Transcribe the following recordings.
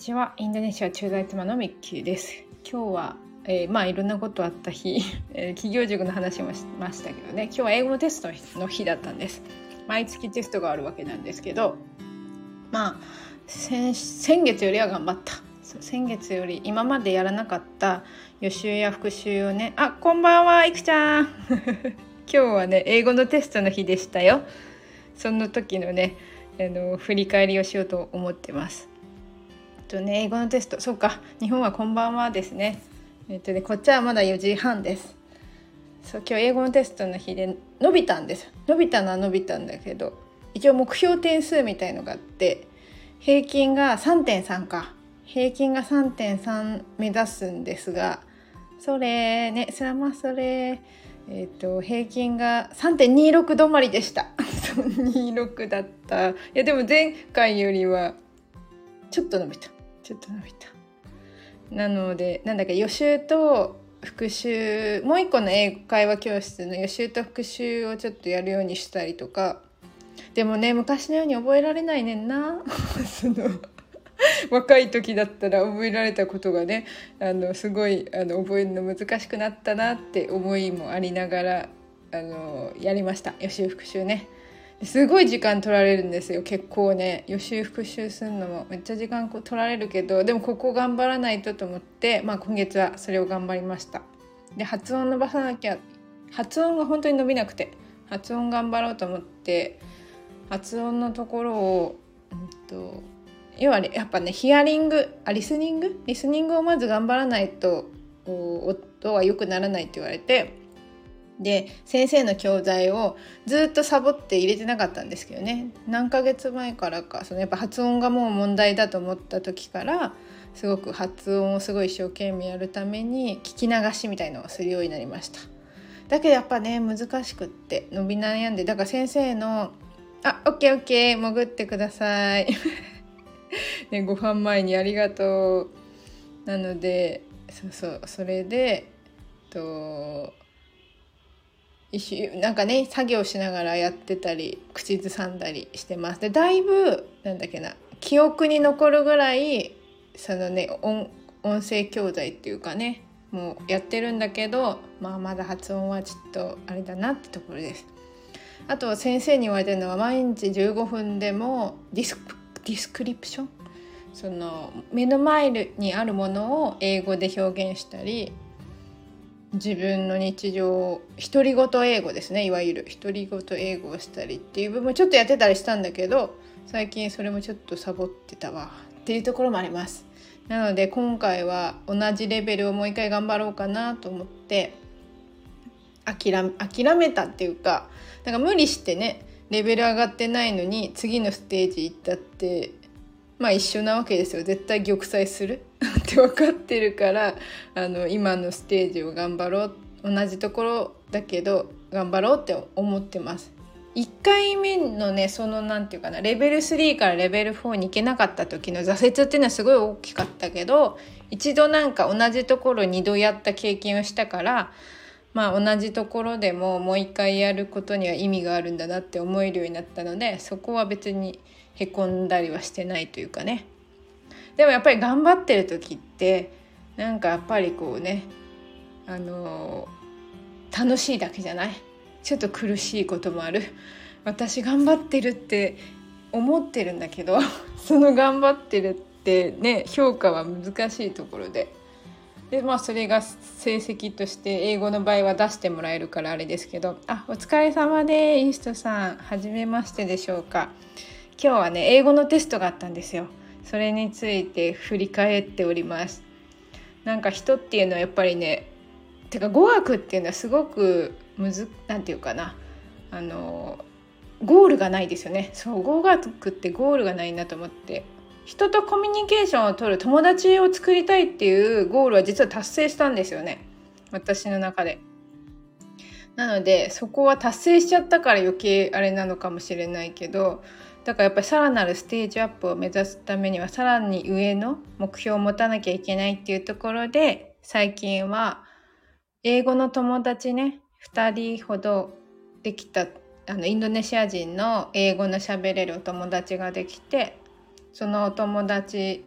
ちは。インドネシア駐在妻のミッキーです。今日は、えー、まあいろんなことあった日、えー、企業塾の話もしましたけどね。今日は英語のテストの日だったんです。毎月テストがあるわけなんですけどまあ先月よりは頑張った。先月より今までやらなかった予習や復習をね。あこんばんはいくちゃん。今日はね英語のテストの日でしたよ。その時のねあの振り返りをしようと思ってます。とね英語のテスト。そうか。日本はこんばんはですね。えっとねこっちはまだ4時半です。そう今日英語のテストの日で伸びたんです。伸びたのは伸びたんだけど一応目標点数みたいのがあって平均が3.3か。平均が3.3目指すんですがそれねスラマそれえっ、ー、と平均が3.26止まりでした。26だった。いやでも前回よりはちょっと伸びた。ちょっと伸びた。なのでなんだか予習と復習もう一個の英会話教室の予習と復習をちょっとやるようにしたりとか。でもね昔のように覚えられないねんな。その若い時だったら覚えられたことがねあのすごいあの覚えるの難しくなったなって思いもありながらあのやりました。予習復習ね。すごい時間取られるんですよ結構ね。予習復習するのも。めっちゃ時間取られるけどでもここ頑張らないとと思って、まあ、今月はそれを頑張りました。で発音伸ばさなきゃ発音が本当に伸びなくて発音頑張ろうと思って発音のところを、うんと要は、ね、やっぱねヒアリングあリスニング？リスニングをまず頑張らないと音は良くならないって言われてで先生の教材をずっとサボって入れてなかったんですけどね。何ヶ月前からか。そのやっぱ発音がもう問題だと思った時からすごく発音をすごい一生懸命やるために聞き流しみたいのをするようになりました。だけどやっぱね難しくって伸び悩んでだから先生の「あオッケーオッケー潜ってください」ね、ご飯前にありがとう。なのでそうそうそれでとなんかね作業しながらやってたり口ずさんだりしてますでだいぶなんだっけな記憶に残るぐらいそのね音音声教材っていうかねもうやってるんだけど、まあ、まだ発音はちょっとあれだなってところです。あと先生に言われてるのは毎日15分でも dis description？その目の前にあるものを英語で表現したり自分の日常独り言英語ですね。いわゆる独り言英語をしたりっていう部分ちょっとやってたりしたんだけど最近それもちょっとサボってたわ。っていうところもあります。なので今回は同じレベルをもう一回頑張ろうかなと思って諦諦めたっていうかなんか無理してねレベル上がってないのに次のステージ行ったってまあ一緒なわけですよ。絶対玉砕する？って分かってるからあの今のステージを頑張ろう。同じところだけど頑張ろうって思ってます。1回目のねその何て言うかなレベル3からレベル4に行けなかった時の挫折っていうのはすごい大きかったけど一度なんか同じところ2度やった経験をしたからまあ同じところでももう一回やることには意味があるんだなって思えるようになったのでそこは別にへこんだりはしてないというかね。でもやっぱり頑張ってる時ってなんかやっぱりこうねあの楽しいだけじゃない？ちょっと苦しいこともある？私頑張ってるって思ってるんだけど その頑張ってるってね評価は難しいところで。でまあそれが成績として英語の場合は出してもらえるからあれですけどあお疲れ様でイーストさんはじめましてでしょうか？今日はね英語のテストがあったんですよ。それについて振り返っております。なんか人っていうのはやっぱりねてか語学っていうのはすごくむずなんていうかな。あのゴールがないですよね。そう語学ってゴールがないなと思って。人とコミュニケーションを取る友達を作りたいっていうゴールは実は達成したんですよね。私の中で。なのでそこは達成しちゃったから余計あれなのかもしれないけどだからやっぱりさらなるステージアップを目指すためにはさらに上の目標を持たなきゃいけないっていうところで最近は英語の友達ね2人ほどできたあのインドネシア人の英語の喋れるお友達ができてそのお友達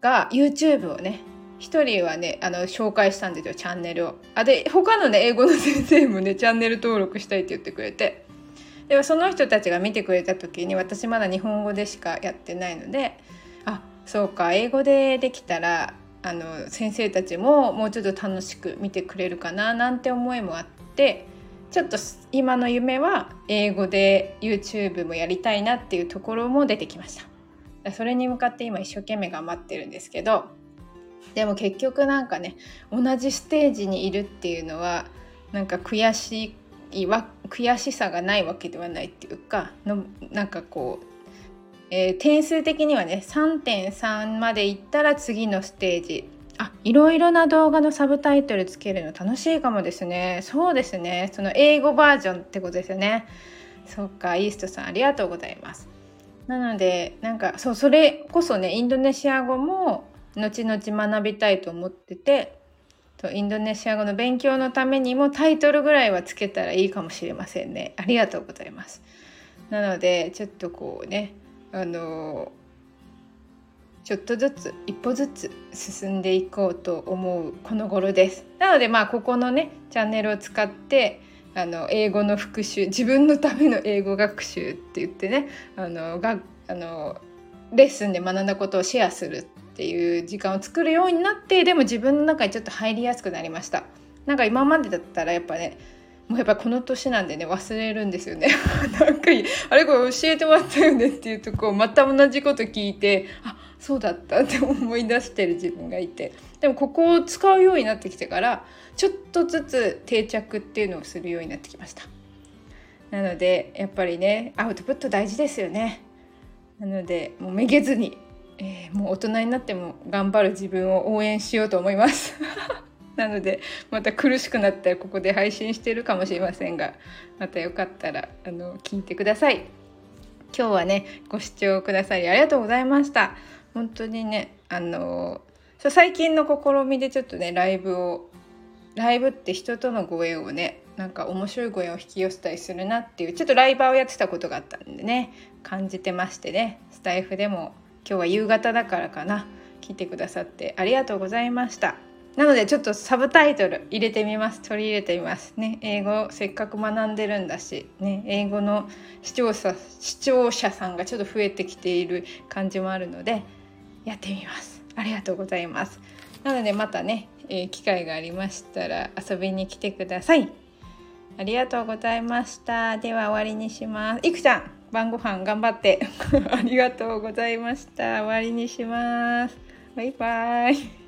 が YouTube をね一人はねあの紹介したんですよチャンネルを。あで他のね英語の先生もねチャンネル登録したいって言ってくれてでもその人たちが見てくれた時に私まだ日本語でしかやってないのであそうか英語でできたらあの先生たちももうちょっと楽しく見てくれるかななんて思いもあってちょっと今の夢は英語で YouTube もやりたいなっていうところも出てきました。それに向かって今一生懸命頑張ってるんですけどでも結局なんかね同じステージにいるっていうのはなんか悔しいわ悔しさがないわけではないっていうかのなんかこう、えー、点数的にはね3.3までいったら次のステージ。あいろいろな動画のサブタイトルつけるの楽しいかもですね。そうですね。その英語バージョンってことですよね。そっかイーストさんありがとうございます。なのでなんかそうそれこそねインドネシア語も後々学びたいと思っててとインドネシア語の勉強のためにもタイトルぐらいはつけたらいいかもしれませんね。ありがとうございます。なのでちょっとこうねあのちょっとずつ一歩ずつ進んでいこうと思うこの頃です。なのでまあここのねチャンネルを使ってあの英語の復習自分のための英語学習って言ってねあのがあのレッスンで学んだことをシェアするっていう時間を作るようになってでも自分の中にちょっと入りやすくなりました。なんか今までだったらやっぱねもうやっぱこの年なんでね忘れるんですよね。なんかあれこれ教えてもらったよねっていうとこまた同じこと聞いてあそうだったって思い出してる自分がいて。でもここを使うようになってきてからちょっとずつ定着っていうのをするようになってきました。なのでやっぱりねアウトプット大事ですよね。なのでもうめげずに、えー、もう大人になっても頑張る自分を応援しようと思います。なのでまた苦しくなったらここで配信してるかもしれませんがまたよかったらあの聞いてください。今日はねご視聴くださりありがとうございました。本当にねあの最近の試みでちょっとねライブをライブって人とのご縁をねなんか面白いご縁を引き寄せたりするなっていうちょっとライバーをやってたことがあったんでね感じてましてねスタイフでも今日は夕方だからかな。聞いてくださってありがとうございました。なのでちょっとサブタイトル入れてみます。取り入れてみますね。英語せっかく学んでるんだしね英語の視聴者視聴者さんがちょっと増えてきている感じもあるのでやってみます。ありがとうございます。なのでまたね、えー、機会がありましたら遊びに来てください。ありがとうございました。では終わりにします。いくちゃん。晩ご飯頑張って。ありがとうございました。終わりにします。バイバイ。